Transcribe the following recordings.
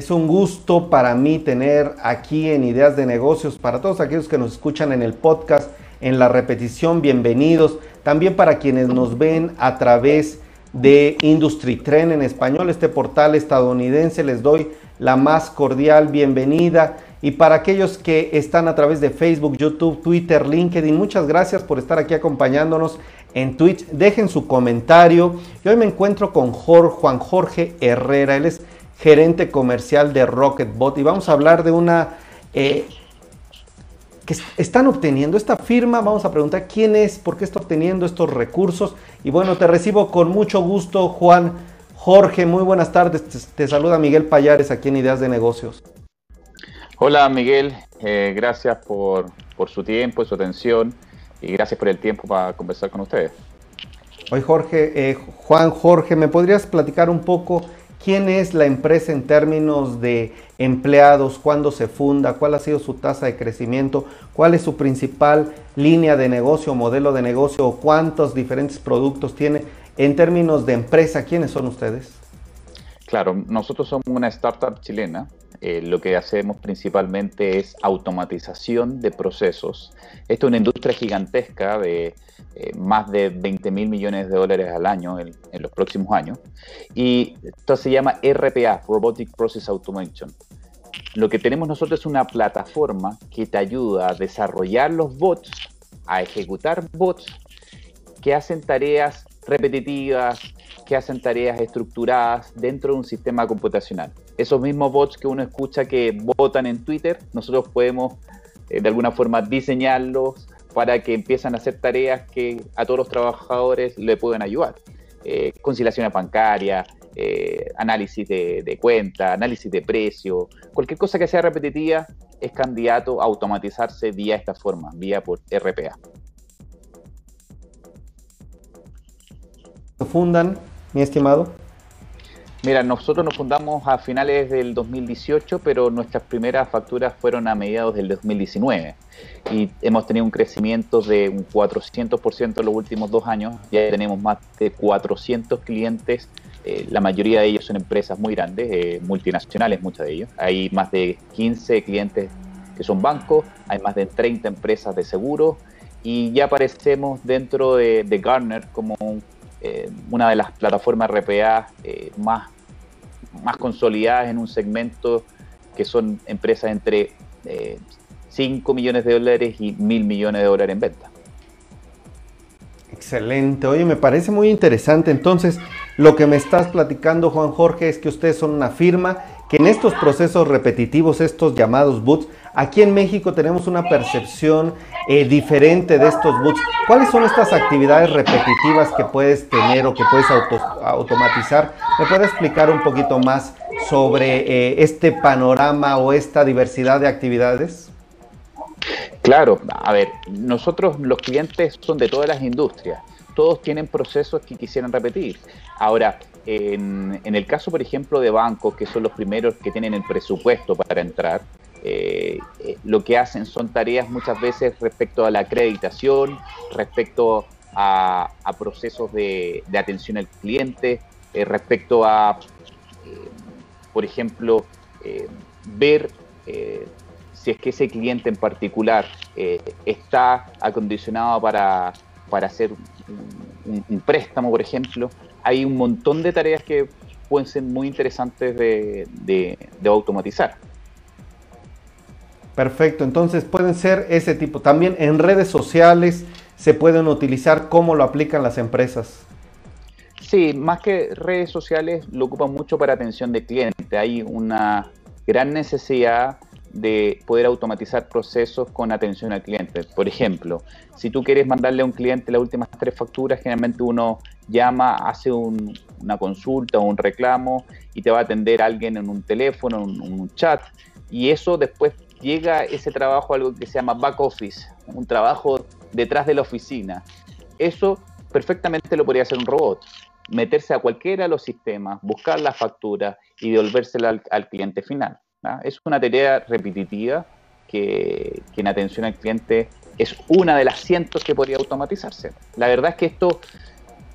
Es un gusto para mí tener aquí en Ideas de Negocios, para todos aquellos que nos escuchan en el podcast, en la repetición, bienvenidos. También para quienes nos ven a través de Industry Trend en español, este portal estadounidense, les doy la más cordial bienvenida. Y para aquellos que están a través de Facebook, YouTube, Twitter, LinkedIn, muchas gracias por estar aquí acompañándonos en Twitch. Dejen su comentario. Y hoy me encuentro con Juan Jorge Herrera. Él es gerente comercial de Rocketbot y vamos a hablar de una eh, que están obteniendo esta firma. Vamos a preguntar quién es, por qué está obteniendo estos recursos. Y bueno, te recibo con mucho gusto, Juan Jorge. Muy buenas tardes. Te, saluda Miguel Payares aquí en Ideas de Negocios. Hola Miguel, eh, gracias por, por su tiempo y su atención y gracias por el tiempo para conversar con ustedes. Hoy Jorge, eh, Juan Jorge, ¿me podrías platicar un poco ¿Quién es la empresa en términos de empleados? ¿Cuándo se funda? ¿Cuál ha sido su tasa de crecimiento? ¿Cuál es su principal línea de negocio, modelo de negocio? ¿Cuántos diferentes productos tiene? En términos de empresa, ¿quiénes son ustedes? Claro, nosotros somos una startup chilena. Eh, lo que hacemos principalmente es automatización de procesos. Esta es una industria gigantesca de eh, más de 20 mil millones de dólares al año en, los próximos años. Y esto se llama RPA, Robotic Process Automation. Lo que tenemos nosotros es una plataforma que te ayuda a desarrollar los bots, a ejecutar bots que hacen tareas repetitivas, que hacen tareas estructuradas dentro de un sistema computacional. Esos mismos bots que uno escucha que votan en Twitter, nosotros podemos eh, de alguna forma diseñarlos, para que empiezan a hacer tareas que a todos los trabajadores le pueden ayudar. Eh, conciliaciones bancarias, eh, análisis de, cuenta, análisis de precio, cualquier cosa que sea repetitiva es candidato a automatizarse vía esta forma, vía por RPA. fundan, mi estimado? Mira, nosotros nos fundamos a finales del 2018, pero nuestras primeras facturas fueron a mediados del 2019 y hemos tenido un crecimiento de un 400% en los últimos dos años. Ya tenemos más de 400 clientes, eh, la mayoría de ellos son empresas muy grandes, eh, multinacionales, muchas de ellos. Hay más de 15 clientes que son bancos, hay más de 30 empresas de seguros y ya aparecemos dentro de, de Gartner como un eh, una de las plataformas RPA eh, más, más consolidadas en un segmento que son empresas entre 5 eh, millones de dólares y mil millones de dólares en venta. Excelente, oye, me parece muy interesante. Entonces, lo que me estás platicando, Juan Jorge, es que ustedes son una firma que en estos procesos repetitivos, estos llamados boots, aquí en México tenemos una percepción eh, diferente de estos boots. ¿Cuáles son estas actividades repetitivas que puedes tener o que puedes automatizar? ¿Me puedes explicar un poquito más sobre eh, este panorama o esta diversidad de actividades? Claro, a ver, nosotros los clientes son de todas las industrias, todos tienen procesos que quisieran repetir. Ahora, en, el caso, por ejemplo, de bancos, que son los primeros que tienen el presupuesto para entrar, eh, eh, lo que hacen son tareas muchas veces respecto a la acreditación, respecto a, procesos de, atención al cliente, eh, respecto a, por ejemplo, ver si es que ese cliente en particular está acondicionado para, para hacer un préstamo, por ejemplo hay un montón de tareas que pueden ser muy interesantes de, automatizar. Perfecto, entonces pueden ser ese tipo. También en redes sociales se pueden utilizar, ¿cómo lo aplican las empresas? Sí, más que redes sociales lo ocupan mucho para atención de cliente. Hay una gran necesidad de poder automatizar procesos con atención al cliente. Por ejemplo, si tú quieres mandarle a un cliente las últimas tres facturas, generalmente uno llama, hace una consulta o un reclamo y te va a atender alguien en un teléfono, en un, chat. Y eso después llega ese trabajo a algo que se llama back office, un trabajo detrás de la oficina. Eso perfectamente lo podría hacer un robot. Meterse a cualquiera de los sistemas, buscar la factura y devolvérsela al cliente final. Es una tarea repetitiva que, en atención al cliente es una de las cientos que podría automatizarse. La verdad es que esto,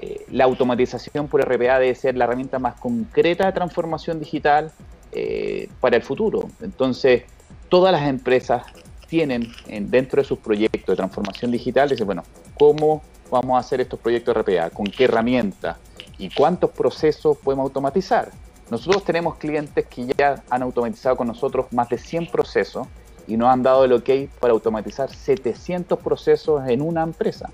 eh, la automatización por RPA debe ser la herramienta más concreta de transformación digital eh, para el futuro. Entonces, todas las empresas tienen dentro de sus proyectos de transformación digital, dicen, bueno, ¿cómo vamos a hacer estos proyectos RPA? ¿Con qué herramienta? ¿Y cuántos procesos podemos automatizar? Nosotros tenemos clientes que ya han automatizado con nosotros más de 100 procesos y nos han dado el ok para automatizar 700 procesos en una empresa.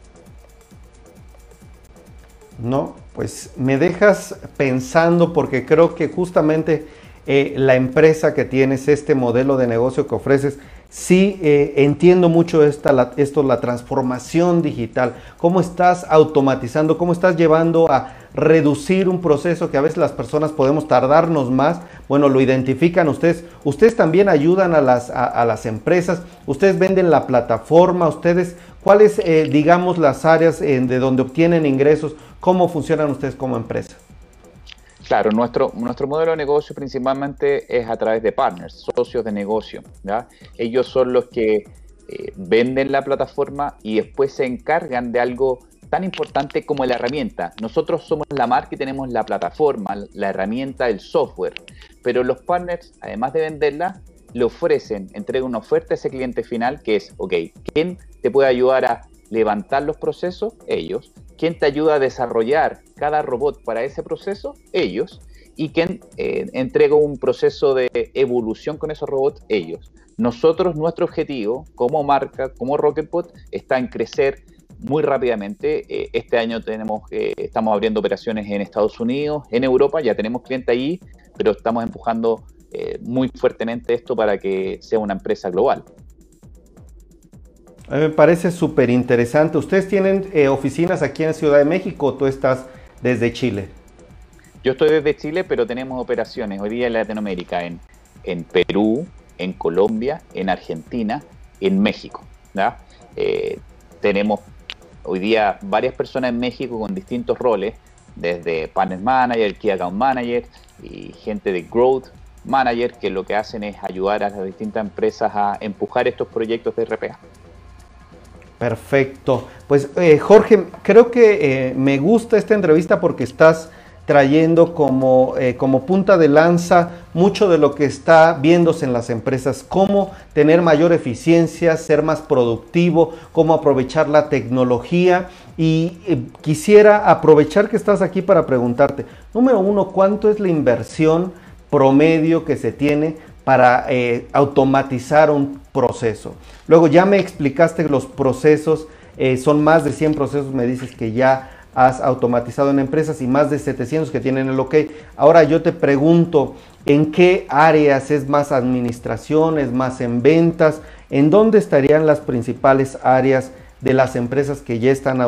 No, pues me dejas pensando porque creo que justamente eh, la empresa que tienes, este modelo de negocio que ofreces, sí eh, entiendo mucho esta, esto, la transformación digital, cómo estás automatizando, cómo estás llevando a reducir un proceso que a veces las personas podemos tardarnos más. Bueno, lo identifican ustedes. Ustedes también ayudan a las, a, las empresas. Ustedes venden la plataforma. Ustedes, ¿cuáles, eh, digamos, las áreas de donde obtienen ingresos? ¿Cómo funcionan ustedes como empresa? Claro, nuestro, modelo de negocio principalmente es a través de partners, socios de negocio. Ellos son los que eh, venden la plataforma y después se encargan de algo tan importante como la herramienta. Nosotros somos la marca y tenemos la plataforma, la herramienta, el software. Pero los partners, además de venderla, le ofrecen, entregan una oferta a ese cliente final que es, ok, ¿quién te puede ayudar a levantar los procesos? Ellos. ¿Quién te ayuda a desarrollar cada robot para ese proceso? Ellos. ¿Y quién eh, entrega un proceso de evolución con esos robots? Ellos. Nosotros, nuestro objetivo como marca, como Rocketbot, está en crecer muy rápidamente. Eh, este año tenemos, eh, estamos abriendo operaciones en Estados Unidos, en Europa, ya tenemos clientes ahí, pero estamos empujando muy fuertemente esto para que sea una empresa global. A mí me parece súper interesante. ¿Ustedes tienen eh, oficinas aquí en Ciudad de México o tú estás desde Chile? Yo estoy desde Chile, pero tenemos operaciones hoy día en Latinoamérica, en, en Perú, en Colombia, en Argentina, en México. Eh, tenemos hoy día varias personas en México con distintos roles, desde Partner Manager, Key Account Manager y gente de Growth Manager, que lo que hacen es ayudar a las distintas empresas a empujar estos proyectos de RPA. Perfecto. Pues eh, Jorge, creo que eh, me gusta esta entrevista porque estás trayendo como, eh, como punta de lanza mucho de lo que está viéndose en las empresas, cómo tener mayor eficiencia, ser más productivo, cómo aprovechar la tecnología. Y quisiera aprovechar que estás aquí para preguntarte, número uno, ¿cuánto es la inversión promedio que se tiene para automatizar un proceso? Luego ya me explicaste los procesos, eh, son más de 100 procesos, me dices que ya has automatizado en empresas y más de 700 que tienen el OK. Ahora yo te pregunto, ¿en qué áreas es más administración, es más en ventas? ¿En dónde estarían las principales áreas de las empresas que ya están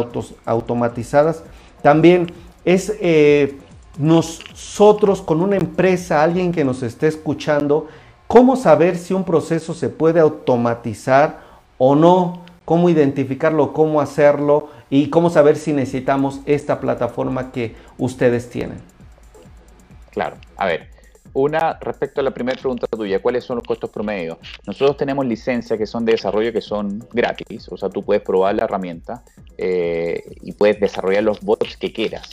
automatizadas? También es eh, nosotros con una empresa, alguien que nos esté escuchando, ¿Cómo saber si un proceso se puede automatizar o no? ¿Cómo identificarlo? ¿Cómo hacerlo? Y cómo saber si necesitamos esta plataforma que ustedes tienen. Claro, a ver, una, respecto a la primera pregunta tuya, ¿cuáles son los costos promedios? Nosotros tenemos licencias que son de desarrollo que son gratis, o sea, tú puedes probar la herramienta eh, y puedes desarrollar los bots que quieras.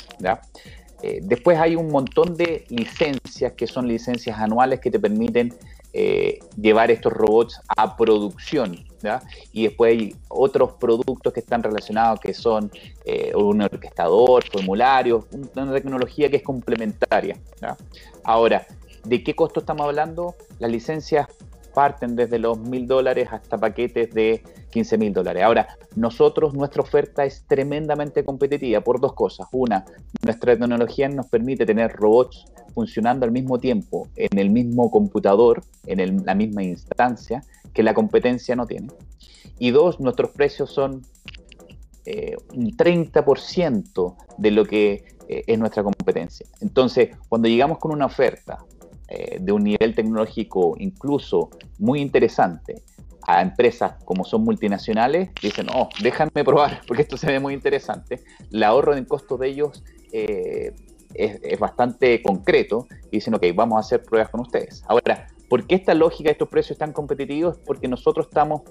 Eh, después hay un montón de licencias que son licencias anuales que te permiten eh, llevar estos robots a producción. Y después hay otros productos que están relacionados que son eh, un orquestador, formularios, una tecnología que es complementaria. Ahora, ¿de qué costo estamos hablando? Las licencias parten desde los mil dólares hasta paquetes de 15 mil dólares. Ahora, nosotros, nuestra oferta es tremendamente competitiva por dos cosas. Una, nuestra tecnología nos permite tener robots funcionando al mismo tiempo en el mismo computador, en la misma instancia, que la competencia no tiene. Y dos, nuestros precios son eh, un 30% de lo que eh, es nuestra competencia. Entonces, cuando llegamos con una oferta eh, de un nivel tecnológico incluso muy interesante a empresas como son multinacionales, dicen, oh, déjame probar, porque esto se ve muy interesante. El ahorro en costos de ellos eh, es, bastante concreto y dicen, ok, vamos a hacer pruebas con ustedes. Ahora, ¿por qué esta lógica de estos precios tan competitivos? Porque nosotros estamos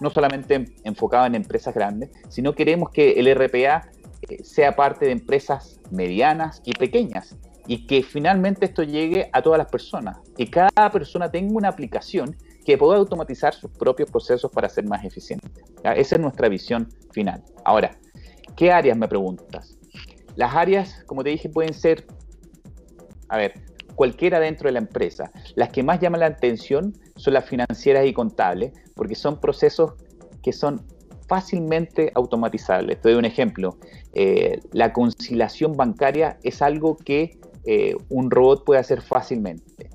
no solamente enfocados en empresas grandes, sino queremos que el RPA eh, sea parte de empresas medianas y pequeñas y que finalmente esto llegue a todas las personas, que cada persona tenga una aplicación que pueda automatizar sus propios procesos para ser más eficiente. Esa es nuestra visión final. Ahora, ¿qué áreas me preguntas? Las áreas, como te dije, pueden ser, a ver, cualquiera dentro de la empresa. Las que más llaman la atención son las financieras y contables, porque son procesos que son fácilmente automatizables. Te doy un ejemplo. Eh, la conciliación bancaria es algo que eh, un robot puede hacer fácilmente.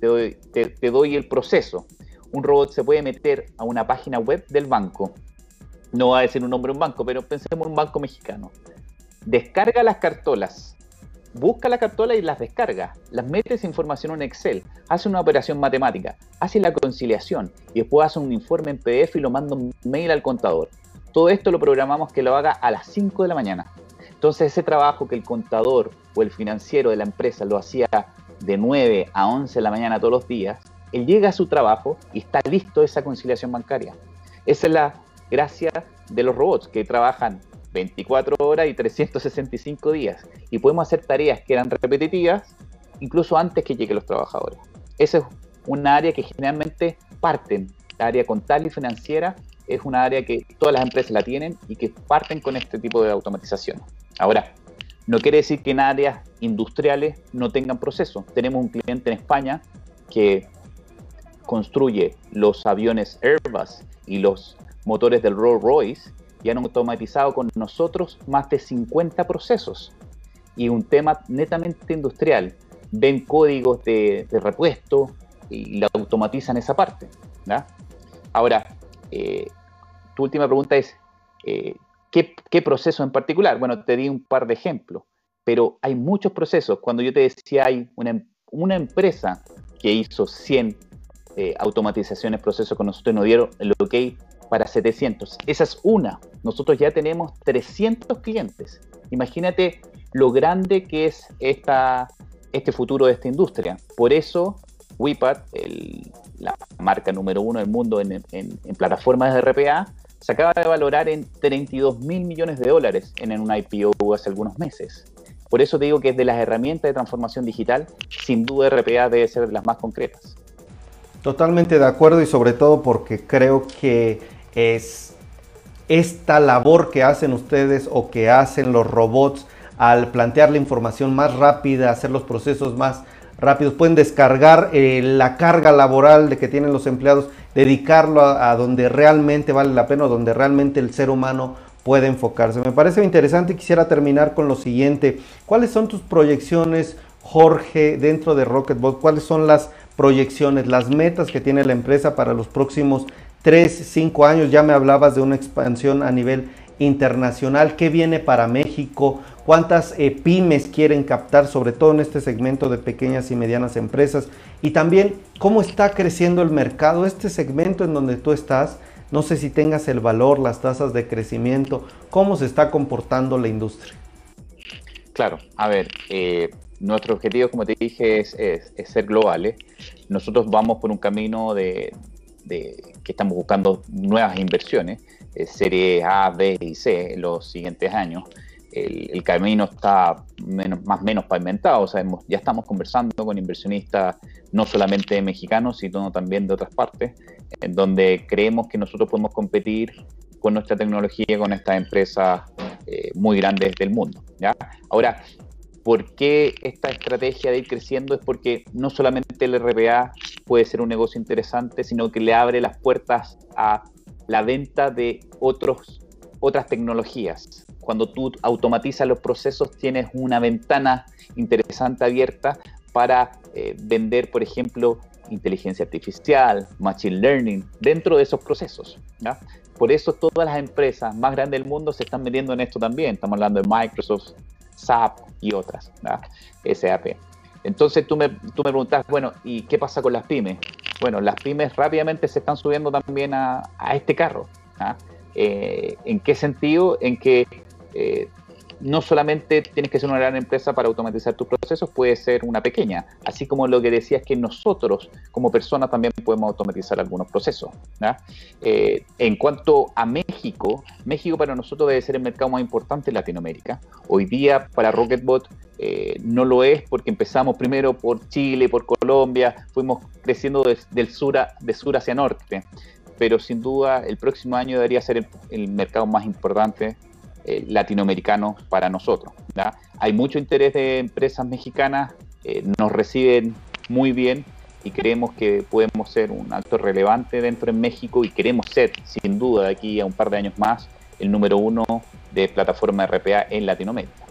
te doy el proceso un robot se puede meter a una página web del banco, no va a decir un nombre de un banco, pero pensemos en un banco mexicano, descarga las cartolas, busca la cartola y las descarga, las mete esa información en Excel, hace una operación matemática, hace la conciliación y después hace un informe en PDF y lo manda un mail al contador. Todo esto lo programamos que lo haga a las 5 de la mañana. Entonces ese trabajo que el contador o el financiero de la empresa lo hacía de 9 a 11 de la mañana todos los días, él llega a su trabajo y está listo esa conciliación bancaria. Esa es la gracia de los robots que trabajan 24 horas y 365 días y podemos hacer tareas que eran repetitivas incluso antes que lleguen los trabajadores. Esa es una área que generalmente parten. La área contable y financiera es una área que todas las empresas la tienen y que parten con este tipo de automatización. Ahora, no quiere decir que en áreas industriales no tengan proceso. Tenemos un cliente en España que construye los aviones Airbus y los motores del Rolls Royce y han automatizado con nosotros más de 50 procesos. Y un tema netamente industrial. Ven códigos de, repuesto y la automatizan esa parte. Ahora, eh, tu última pregunta es, eh, ¿qué, proceso en particular? Bueno, te di un par de ejemplos, pero hay muchos procesos. Cuando yo te decía, hay una, empresa que hizo 100 eh, automatizaciones, procesos con nosotros nos dieron el ok para 700. Esa es una. Nosotros ya tenemos 300 clientes. Imagínate lo grande que es esta, este futuro de esta industria. Por eso, WIPAD, la marca número uno del mundo en, plataformas de RPA, se acaba de valorar en 32 mil millones de dólares en un IPO hace algunos meses. Por eso te digo que es de las herramientas de transformación digital, sin duda RPA debe ser de las más concretas. Totalmente de acuerdo y sobre todo porque creo que es esta labor que hacen ustedes o que hacen los robots al plantear la información más rápida, hacer los procesos más rápidos, pueden descargar eh, la carga laboral de que tienen los empleados, dedicarlo a, donde realmente vale la pena, donde realmente el ser humano puede enfocarse. Me parece interesante y quisiera terminar con lo siguiente. ¿Cuáles son tus proyecciones, Jorge, dentro de Rocketbot? ¿Cuáles son las proyecciones, las metas que tiene la empresa para los próximos 3, 5 años. Ya me hablabas de una expansión a nivel internacional. ¿Qué viene para México? ¿Cuántas eh, pymes quieren captar, sobre todo en este segmento de pequeñas y medianas empresas? Y también, ¿cómo está creciendo el mercado? Este segmento en donde tú estás, no sé si tengas el valor, las tasas de crecimiento, ¿cómo se está comportando la industria? Claro, a ver, eh, nuestro objetivo, como te dije, es, ser globales. Nosotros vamos por un camino de, que estamos buscando nuevas inversiones, eh, serie A, B y C en los siguientes años. El, camino está menos, más menos pavimentado, o sea, ya estamos conversando con inversionistas no solamente mexicanos, sino también de otras partes, en donde creemos que nosotros podemos competir con nuestra tecnología con estas empresas eh, muy grandes del mundo. ¿ya? Ahora, ¿Por qué esta estrategia de ir creciendo? Es porque no solamente el RPA puede ser un negocio interesante, sino que le abre las puertas a la venta de otros, otras tecnologías. Cuando tú automatizas los procesos, tienes una ventana interesante abierta para eh, vender, por ejemplo, inteligencia artificial, machine learning, dentro de esos procesos. Por eso todas las empresas más grandes del mundo se están metiendo en esto también. Estamos hablando de Microsoft, SAP y otras, SAP. Entonces tú me, tú me preguntas, bueno, ¿y qué pasa con las pymes? Bueno, las pymes rápidamente se están subiendo también a, este carro. Eh, ¿En qué sentido? En que eh, no solamente tienes que ser una gran empresa para automatizar tus procesos, puede ser una pequeña, así como lo que decías que nosotros como personas también podemos automatizar algunos procesos. Eh, en cuanto a México, México para nosotros debe ser el mercado más importante en Latinoamérica. Hoy día para Rocketbot eh, no lo es porque empezamos primero por Chile, por Colombia, fuimos creciendo del sur de sur hacia norte, pero sin duda el próximo año debería ser el mercado más importante eh, latinoamericanos para nosotros. Hay mucho interés de empresas mexicanas, eh, nos reciben muy bien y creemos que podemos ser un actor relevante dentro de México y queremos ser, sin duda, de aquí a un par de años más, el número uno de plataforma RPA en Latinoamérica.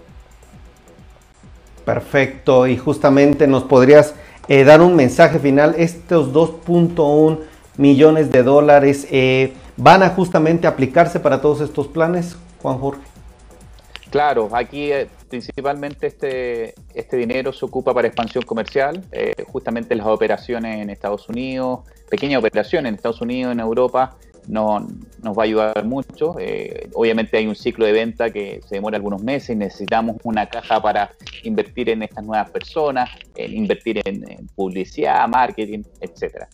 Perfecto, y justamente nos podrías eh, dar un mensaje final. Estos 2.1 millones de dólares van a justamente aplicarse para todos estos planes. Juan Jorge. Claro, aquí eh, principalmente este, este dinero se ocupa para expansión comercial, eh, justamente las operaciones en Estados Unidos, pequeñas operaciones en Estados Unidos, en Europa, no, nos va a ayudar mucho. Eh, obviamente hay un ciclo de venta que se demora algunos meses, necesitamos una caja para invertir en estas nuevas personas, en invertir en, publicidad, marketing, etc.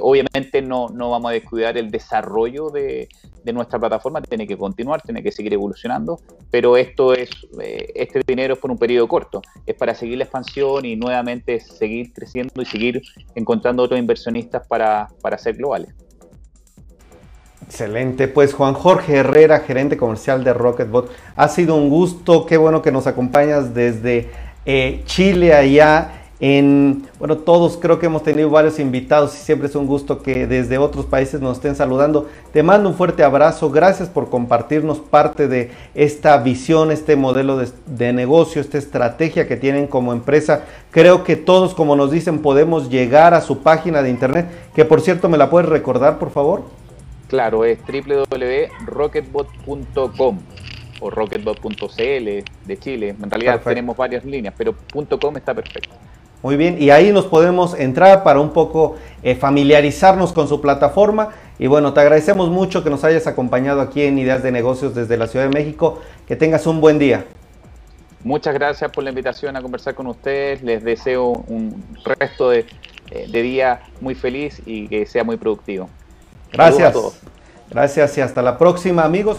Obviamente no, no vamos a descuidar el desarrollo de, de, nuestra plataforma, tiene que continuar, tiene que seguir evolucionando, pero esto es, eh, este dinero es por un periodo corto, es para seguir la expansión y nuevamente seguir creciendo y seguir encontrando otros inversionistas para, para ser globales. Excelente, pues Juan Jorge Herrera, gerente comercial de Rocketbot, ha sido un gusto, qué bueno que nos acompañas desde eh, Chile allá en, bueno, todos creo que hemos tenido varios invitados y siempre es un gusto que desde otros países nos estén saludando. Te mando un fuerte abrazo, gracias por compartirnos parte de esta visión, este modelo de, de negocio, esta estrategia que tienen como empresa. Creo que todos, como nos dicen, podemos llegar a su página de internet, que por cierto me la puedes recordar, por favor. Claro, es www.rocketbot.com o rocketbot.cl de Chile. En realidad tenemos varias líneas, pero .com está perfecto. Muy bien, y ahí nos podemos entrar para un poco eh, familiarizarnos con su plataforma. Y bueno, te agradecemos mucho que nos hayas acompañado aquí en Ideas de Negocios desde la Ciudad de México. Que tengas un buen día. Muchas gracias por la invitación a conversar con ustedes. Les deseo un resto de, eh, de día muy feliz y que sea muy productivo. Gracias. Gracias y hasta la próxima amigos.